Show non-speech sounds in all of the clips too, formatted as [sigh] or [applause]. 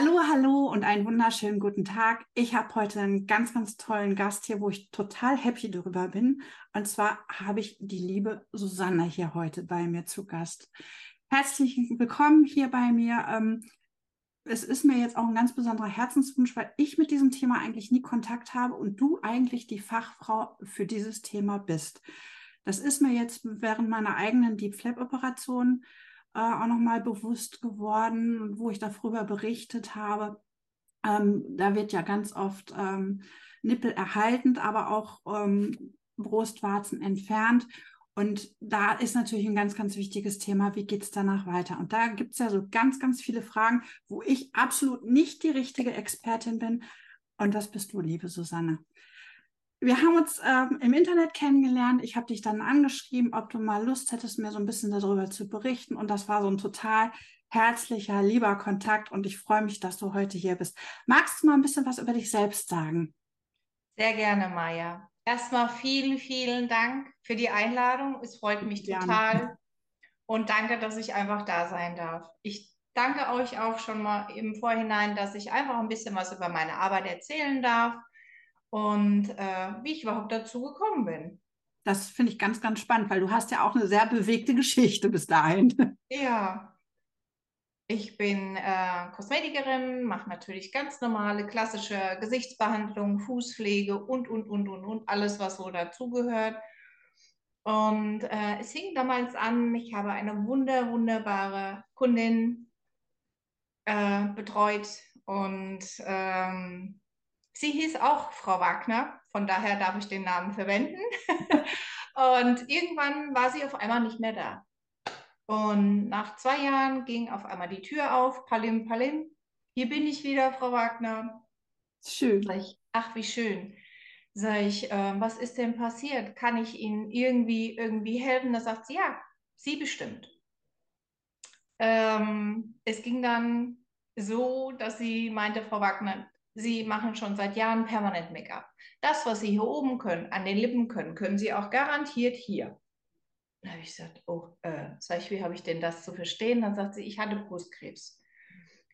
Hallo, hallo und einen wunderschönen guten Tag. Ich habe heute einen ganz, ganz tollen Gast hier, wo ich total happy darüber bin. Und zwar habe ich die liebe Susanne hier heute bei mir zu Gast. Herzlich willkommen hier bei mir. Ähm, es ist mir jetzt auch ein ganz besonderer Herzenswunsch, weil ich mit diesem Thema eigentlich nie Kontakt habe und du eigentlich die Fachfrau für dieses Thema bist. Das ist mir jetzt während meiner eigenen Deep Flap Operation äh, auch nochmal bewusst geworden, wo ich darüber berichtet habe. Ähm, da wird ja ganz oft ähm, Nippel erhaltend, aber auch ähm, Brustwarzen entfernt. Und da ist natürlich ein ganz, ganz wichtiges Thema, wie geht es danach weiter? Und da gibt es ja so ganz, ganz viele Fragen, wo ich absolut nicht die richtige Expertin bin. Und das bist du, liebe Susanne wir haben uns ähm, im Internet kennengelernt. Ich habe dich dann angeschrieben, ob du mal Lust hättest, mir so ein bisschen darüber zu berichten. Und das war so ein total herzlicher, lieber Kontakt. Und ich freue mich, dass du heute hier bist. Magst du mal ein bisschen was über dich selbst sagen? Sehr gerne, Maja. Erstmal vielen, vielen Dank für die Einladung. Es freut mich gerne. total. Und danke, dass ich einfach da sein darf. Ich danke euch auch schon mal im Vorhinein, dass ich einfach ein bisschen was über meine Arbeit erzählen darf und äh, wie ich überhaupt dazu gekommen bin. Das finde ich ganz, ganz spannend, weil du hast ja auch eine sehr bewegte Geschichte bis dahin. [laughs] Ja. Ich bin äh, Kosmetikerin, mache natürlich ganz normale, klassische Gesichtsbehandlung, Fußpflege und, und, und, und, und, alles, was so dazugehört. Und äh, es hing damals an, ich habe eine wunder, wunderbare Kundin äh, betreut und ähm, Sie hieß auch Frau Wagner, von daher darf ich den Namen verwenden. [laughs] und irgendwann war sie auf einmal nicht mehr da. Und nach zwei Jahren ging auf einmal die Tür auf, Palim, Palim, hier bin ich wieder, Frau Wagner. Schön. Ich, ach, wie schön. Sag ich, äh, was ist denn passiert? Kann ich Ihnen irgendwie, irgendwie helfen? Da sagt sie, ja, Sie bestimmt. Ähm, es ging dann so, dass sie meinte, Frau Wagner, Sie machen schon seit Jahren permanent Make-up. Das, was Sie hier oben können, an den Lippen können, können Sie auch garantiert hier. Da habe ich gesagt, oh, äh, sag ich, wie habe ich denn das zu verstehen? Dann sagt sie, ich hatte Brustkrebs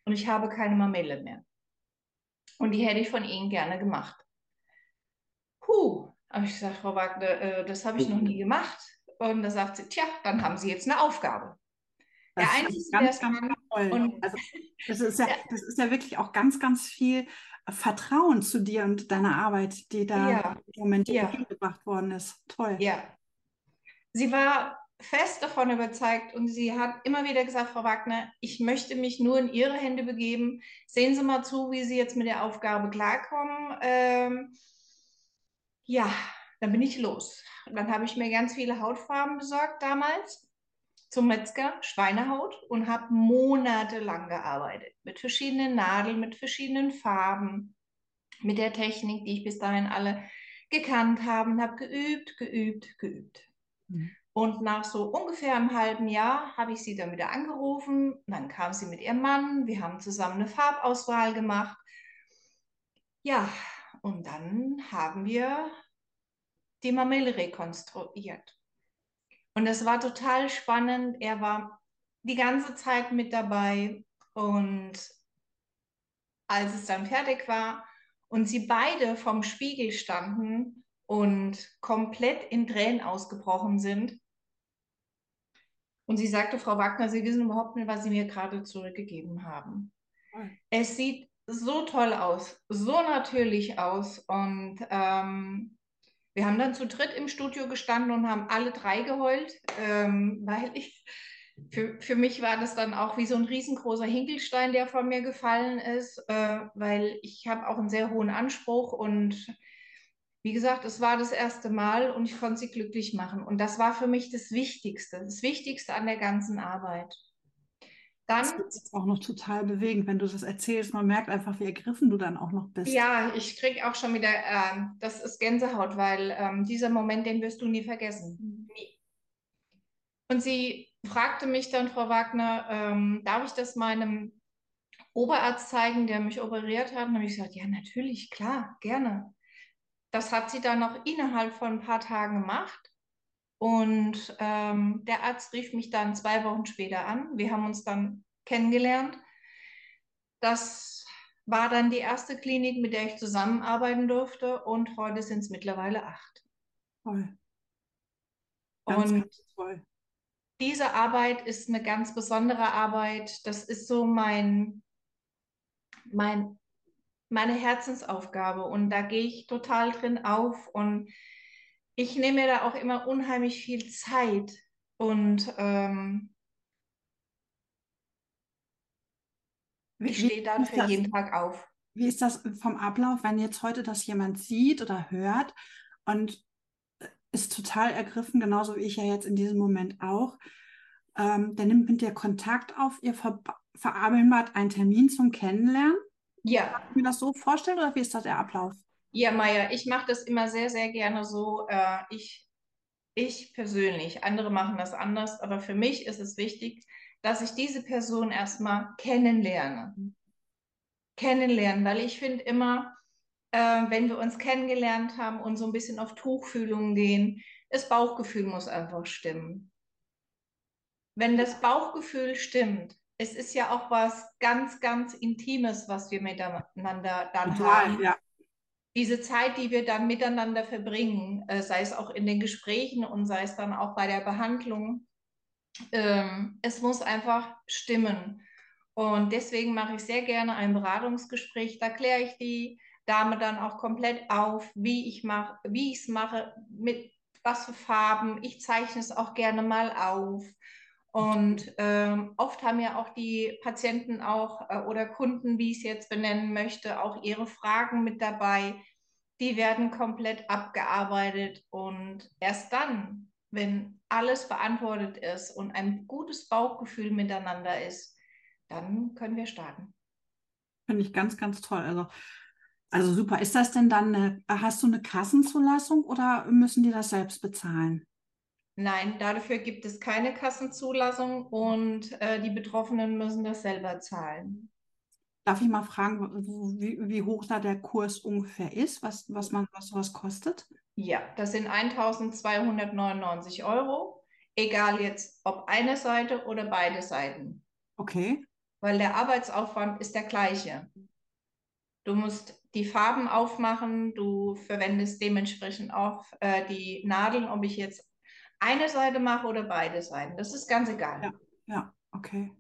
und ich habe keine Mamelle mehr. Und die hätte ich von Ihnen gerne gemacht. Puh, habe ich gesagt, Frau Wagner, äh, das habe ich noch nie gemacht. Und da sagt sie, tja, dann haben Sie jetzt eine Aufgabe. Das der Einzige, ganz, ganz, ganz toll. Und also, [laughs] das, ist ja, das ist ja wirklich auch ganz, ganz viel Vertrauen zu dir und deiner Arbeit, die da ja. im Moment ja. gebracht worden ist. Toll. Ja. Sie war fest davon überzeugt und sie hat immer wieder gesagt, Frau Wagner, ich möchte mich nur in Ihre Hände begeben. Sehen Sie mal zu, wie Sie jetzt mit der Aufgabe klarkommen. Ähm, ja, dann bin ich los. dann habe ich mir ganz viele Hautfarben besorgt damals zum Metzger, Schweinehaut und habe monatelang gearbeitet mit verschiedenen Nadeln, mit verschiedenen Farben, mit der Technik, die ich bis dahin alle gekannt habe und habe geübt, geübt, geübt. Mhm. Und nach so ungefähr einem halben Jahr habe ich sie dann wieder angerufen. Dann kam sie mit ihrem Mann. Wir haben zusammen eine Farbauswahl gemacht. Ja, und dann haben wir die Mamelle rekonstruiert. Und es war total spannend. Er war die ganze Zeit mit dabei. Und als es dann fertig war und sie beide vom Spiegel standen und komplett in Tränen ausgebrochen sind, und sie sagte, Frau Wagner, Sie wissen überhaupt nicht, was Sie mir gerade zurückgegeben haben. Es sieht so toll aus, so natürlich aus. Und ähm, wir haben dann zu dritt im Studio gestanden und haben alle drei geheult, ähm, weil ich, für, für mich war das dann auch wie so ein riesengroßer Hinkelstein, der von mir gefallen ist, äh, weil ich habe auch einen sehr hohen Anspruch und wie gesagt, es war das erste Mal und ich konnte sie glücklich machen. Und das war für mich das Wichtigste, das Wichtigste an der ganzen Arbeit. Dann, das ist auch noch total bewegend, wenn du das erzählst. Man merkt einfach, wie ergriffen du dann auch noch bist. Ja, ich kriege auch schon wieder, äh, das ist Gänsehaut, weil ähm, dieser Moment, den wirst du nie vergessen. Mhm. Nie. Und sie fragte mich dann, Frau Wagner, ähm, darf ich das meinem Oberarzt zeigen, der mich operiert hat? Und habe ich gesagt, ja, natürlich, klar, gerne. Das hat sie dann noch innerhalb von ein paar Tagen gemacht. Und ähm, der Arzt rief mich dann zwei Wochen später an. Wir haben uns dann kennengelernt. Das war dann die erste Klinik, mit der ich zusammenarbeiten durfte und heute sind es mittlerweile acht. Toll. Ganz, und ganz toll. diese Arbeit ist eine ganz besondere Arbeit. Das ist so mein, mein, meine Herzensaufgabe und da gehe ich total drin auf und ich nehme mir da auch immer unheimlich viel Zeit und ähm, Wie, ich stehe dann für das, jeden Tag auf. wie ist das vom Ablauf, wenn jetzt heute das jemand sieht oder hört und ist total ergriffen, genauso wie ich ja jetzt in diesem Moment auch. Ähm, der nimmt mit dir Kontakt auf, ihr ver verabredet einen Termin zum Kennenlernen. Ja, Kann ich mir das so vorstellen oder wie ist das der Ablauf? Ja, Maya, ich mache das immer sehr, sehr gerne so. Äh, ich, ich persönlich, andere machen das anders, aber für mich ist es wichtig, dass ich diese Person erstmal kennenlerne. Kennenlernen, weil ich finde immer, äh, wenn wir uns kennengelernt haben und so ein bisschen auf Tuchfühlung gehen, das Bauchgefühl muss einfach stimmen. Wenn das Bauchgefühl stimmt, es ist ja auch was ganz, ganz Intimes, was wir miteinander dann Total, haben. ja. Diese Zeit, die wir dann miteinander verbringen, äh, sei es auch in den Gesprächen und sei es dann auch bei der Behandlung, ähm, es muss einfach stimmen. Und deswegen mache ich sehr gerne ein Beratungsgespräch. Da kläre ich die Dame dann auch komplett auf, wie ich mache, wie ich es mache, mit was für Farben. Ich zeichne es auch gerne mal auf. Und ähm, oft haben ja auch die Patienten auch äh, oder Kunden, wie ich es jetzt benennen möchte, auch ihre Fragen mit dabei. Die werden komplett abgearbeitet und erst dann, wenn alles beantwortet ist und ein gutes Bauchgefühl miteinander ist, dann können wir starten. Finde ich ganz, ganz toll. Also, also super. Ist das denn dann eine, hast du eine Kassenzulassung oder müssen die das selbst bezahlen? Nein, dafür gibt es keine Kassenzulassung und äh, die Betroffenen müssen das selber zahlen. Darf ich mal fragen, wie, wie hoch da der Kurs ungefähr ist, was, was man, was sowas kostet? Ja, das sind 1299 Euro, egal jetzt ob eine Seite oder beide Seiten, Okay, weil der Arbeitsaufwand ist der gleiche. Du musst die Farben aufmachen, du verwendest dementsprechend auch äh, die Nadeln, ob ich jetzt eine Seite mache oder beide Seiten. Das ist ganz egal. Ja. ja, okay.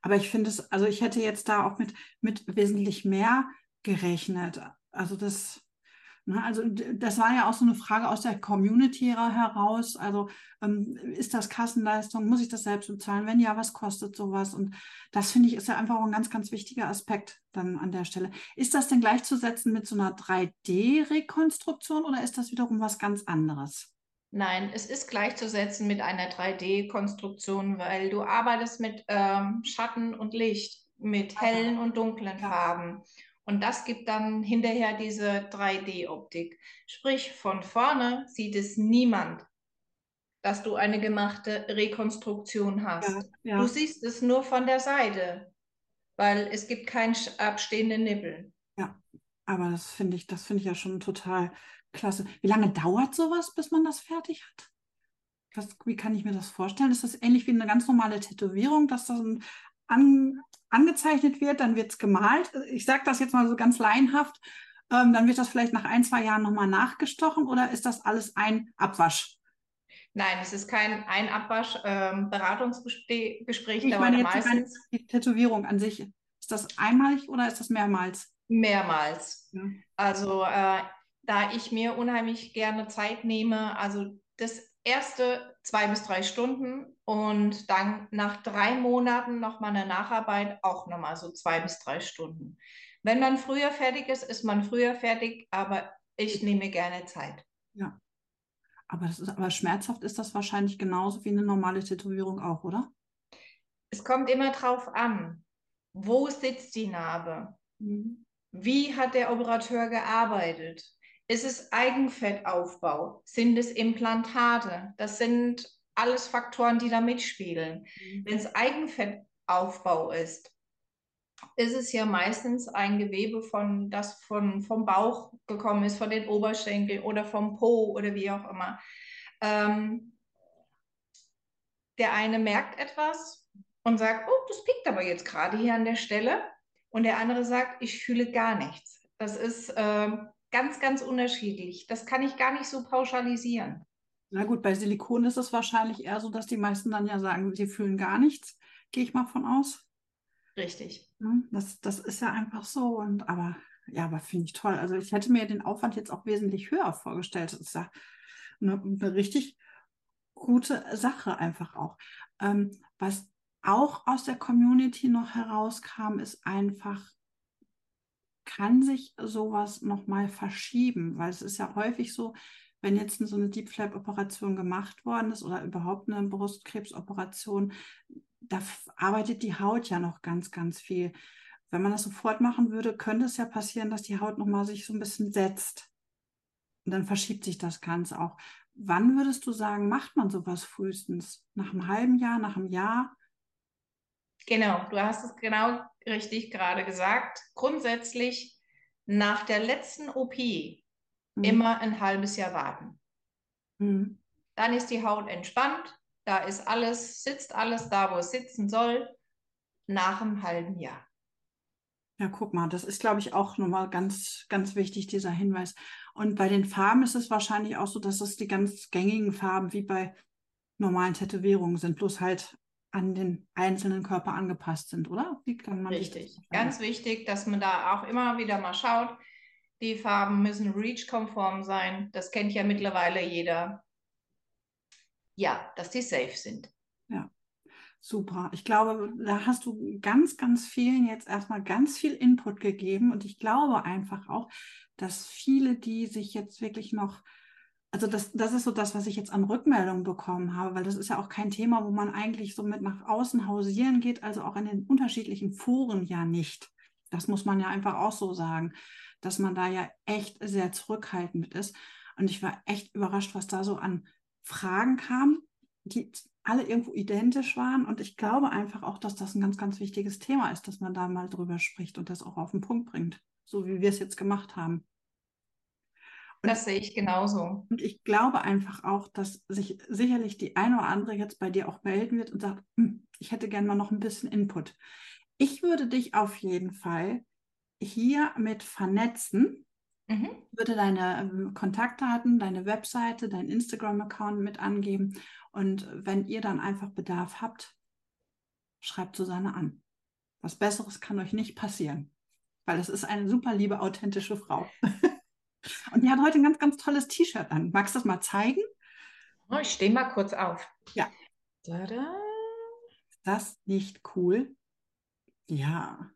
Aber ich finde es, also ich hätte jetzt da auch mit, mit wesentlich mehr gerechnet. Also das, ne, also das war ja auch so eine Frage aus der Community heraus. Also ähm, ist das Kassenleistung? Muss ich das selbst bezahlen? Wenn ja, was kostet sowas? Und das finde ich ist ja einfach auch ein ganz, ganz wichtiger Aspekt dann an der Stelle. Ist das denn gleichzusetzen mit so einer 3D-Rekonstruktion oder ist das wiederum was ganz anderes? Nein, es ist gleichzusetzen mit einer 3D-Konstruktion, weil du arbeitest mit ähm, Schatten und Licht, mit hellen und dunklen Ja. Farben. Und das gibt dann hinterher diese 3D-Optik. Sprich, von vorne sieht es niemand, dass du eine gemachte Rekonstruktion hast. Ja, Du ja. siehst es nur von der Seite, weil es gibt keinen abstehenden Nippel. Ja, aber das finde ich, das finde ich ja schon total klasse. Wie lange dauert sowas, bis man das fertig hat? Was, wie kann ich mir das vorstellen? Ist das ähnlich wie eine ganz normale Tätowierung, dass das ein- an, angezeichnet wird, dann wird es gemalt? Ich sage das jetzt mal so ganz laienhaft. Ähm, dann wird das vielleicht nach ein, zwei Jahren nochmal nachgestochen oder ist das alles ein Abwasch? Nein, es ist kein Einabwasch. Ähm, Beratungsgespräch Ich dauert meine jetzt die, meistens die Tätowierung an sich. Ist das einmalig oder ist das mehrmals? mehrmals. Ja. Also äh, da ich mir unheimlich gerne Zeit nehme, also das erste zwei bis drei Stunden und dann nach drei Monaten nochmal eine Nacharbeit auch nochmal so zwei bis drei Stunden. Wenn man früher fertig ist, ist man früher fertig, aber ich nehme gerne Zeit. Ja. Aber, das ist, aber schmerzhaft ist das wahrscheinlich genauso wie eine normale Tätowierung auch, oder? Es kommt immer drauf an, wo sitzt die Narbe? Mhm. Wie hat der Operateur gearbeitet? Ist es Eigenfettaufbau? Sind es Implantate? Das sind alles Faktoren, die da mitspielen. Wenn es Eigenfettaufbau ist, ist es ja meistens ein Gewebe, von, das von, vom Bauch gekommen ist, von den Oberschenkeln oder vom Po oder wie auch immer. Ähm, der eine merkt etwas und sagt, oh, das piekt aber jetzt gerade hier an der Stelle. und der andere sagt, ich fühle gar nichts. Das ist äh, ganz, ganz unterschiedlich. Das kann ich gar nicht so pauschalisieren. Na gut, bei Silikon ist es wahrscheinlich eher so, dass die meisten dann ja sagen, sie fühlen gar nichts. Gehe ich mal von aus. Richtig. Das, das ist ja einfach so. Und aber ja, aber finde ich toll. Also ich hätte mir den Aufwand jetzt auch wesentlich höher vorgestellt. Das ist ja eine, eine richtig gute Sache einfach auch. Ähm, was auch aus der Community noch herauskam, ist einfach, kann sich sowas nochmal verschieben, weil es ist ja häufig so, wenn jetzt so eine Deep Flap Operation gemacht worden ist oder überhaupt eine Brustkrebsoperation, da arbeitet die Haut ja noch ganz, ganz viel. Wenn man das sofort machen würde, könnte es ja passieren, dass die Haut nochmal sich so ein bisschen setzt. Und dann verschiebt sich das Ganze auch. Wann würdest du sagen, macht man sowas frühestens? Nach einem halben Jahr, nach einem Jahr? Genau, du hast es genau richtig gerade gesagt. Grundsätzlich nach der letzten OP mhm. immer ein halbes Jahr warten. Mhm. Dann ist die Haut entspannt, da ist alles, sitzt alles da, wo es sitzen soll, nach einem halben Jahr. Ja, guck mal, das ist, glaube ich, auch nochmal ganz, ganz wichtig, dieser Hinweis. Und bei den Farben ist es wahrscheinlich auch so, dass es die ganz gängigen Farben wie bei normalen Tätowierungen sind, bloß halt an den einzelnen Körper angepasst sind, oder? Wie kann man Richtig. Ganz wichtig, dass man da auch immer wieder mal schaut. Die Farben müssen REACH-konform sein. Das kennt ja mittlerweile jeder. Ja, dass die safe sind. Ja, super. Ich glaube, da hast du ganz, ganz vielen jetzt erstmal ganz viel Input gegeben. Und ich glaube einfach auch, dass viele, die sich jetzt wirklich noch also das, das ist so das, was ich jetzt an Rückmeldungen bekommen habe, weil das ist ja auch kein Thema, wo man eigentlich so mit nach außen hausieren geht, also auch in den unterschiedlichen Foren ja nicht. Das muss man ja einfach auch so sagen, dass man da ja echt sehr zurückhaltend ist. Und ich war echt überrascht, was da so an Fragen kam, die alle irgendwo identisch waren. Und ich glaube einfach auch, dass das ein ganz, ganz wichtiges Thema ist, dass man da mal drüber spricht und das auch auf den Punkt bringt, so wie wir es jetzt gemacht haben. Das sehe ich genauso. Und ich glaube einfach auch, dass sich sicherlich die eine oder andere jetzt bei dir auch melden wird und sagt, hm, ich hätte gerne mal noch ein bisschen Input. Ich würde dich auf jeden Fall hier mit vernetzen, mhm. würde deine ähm, Kontaktdaten, deine Webseite, dein Instagram-Account mit angeben. Und wenn ihr dann einfach Bedarf habt, schreibt Susanne an. Was Besseres kann euch nicht passieren, weil es ist eine super liebe, authentische Frau. [laughs] Und die hat heute ein ganz, ganz tolles T-Shirt an. Magst du das mal zeigen? Oh, ich stehe mal kurz auf. Ja. Tada. Ist das nicht cool? Ja.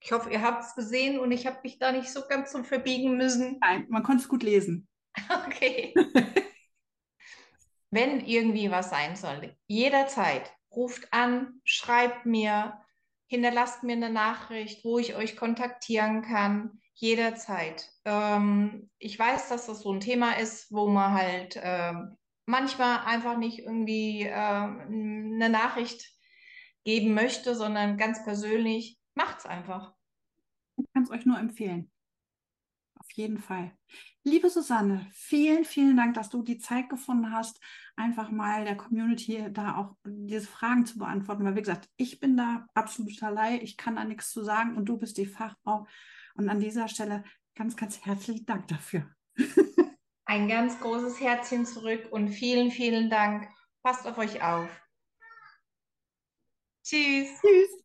Ich hoffe, ihr habt es gesehen und ich habe mich da nicht so ganz so verbiegen müssen. Nein, man konnte es gut lesen. [laughs] Okay. Wenn irgendwie was sein sollte, jederzeit ruft an, schreibt mir, hinterlasst mir eine Nachricht, wo ich euch kontaktieren kann jederzeit. Ähm, ich weiß, dass das so ein Thema ist, wo man halt äh, manchmal einfach nicht irgendwie äh, eine Nachricht geben möchte, sondern ganz persönlich, macht es einfach. Ich kann es euch nur empfehlen. Auf jeden Fall. Liebe Susanne, vielen, vielen Dank, dass du die Zeit gefunden hast, einfach mal der Community da auch diese Fragen zu beantworten. Weil, wie gesagt, ich bin da absolut allein, ich kann da nichts zu sagen und du bist die Fachfrau. Und an dieser Stelle ganz, ganz herzlichen Dank dafür. Ein ganz großes Herzchen zurück und vielen, vielen Dank. Passt auf euch auf. Tschüss. Tschüss.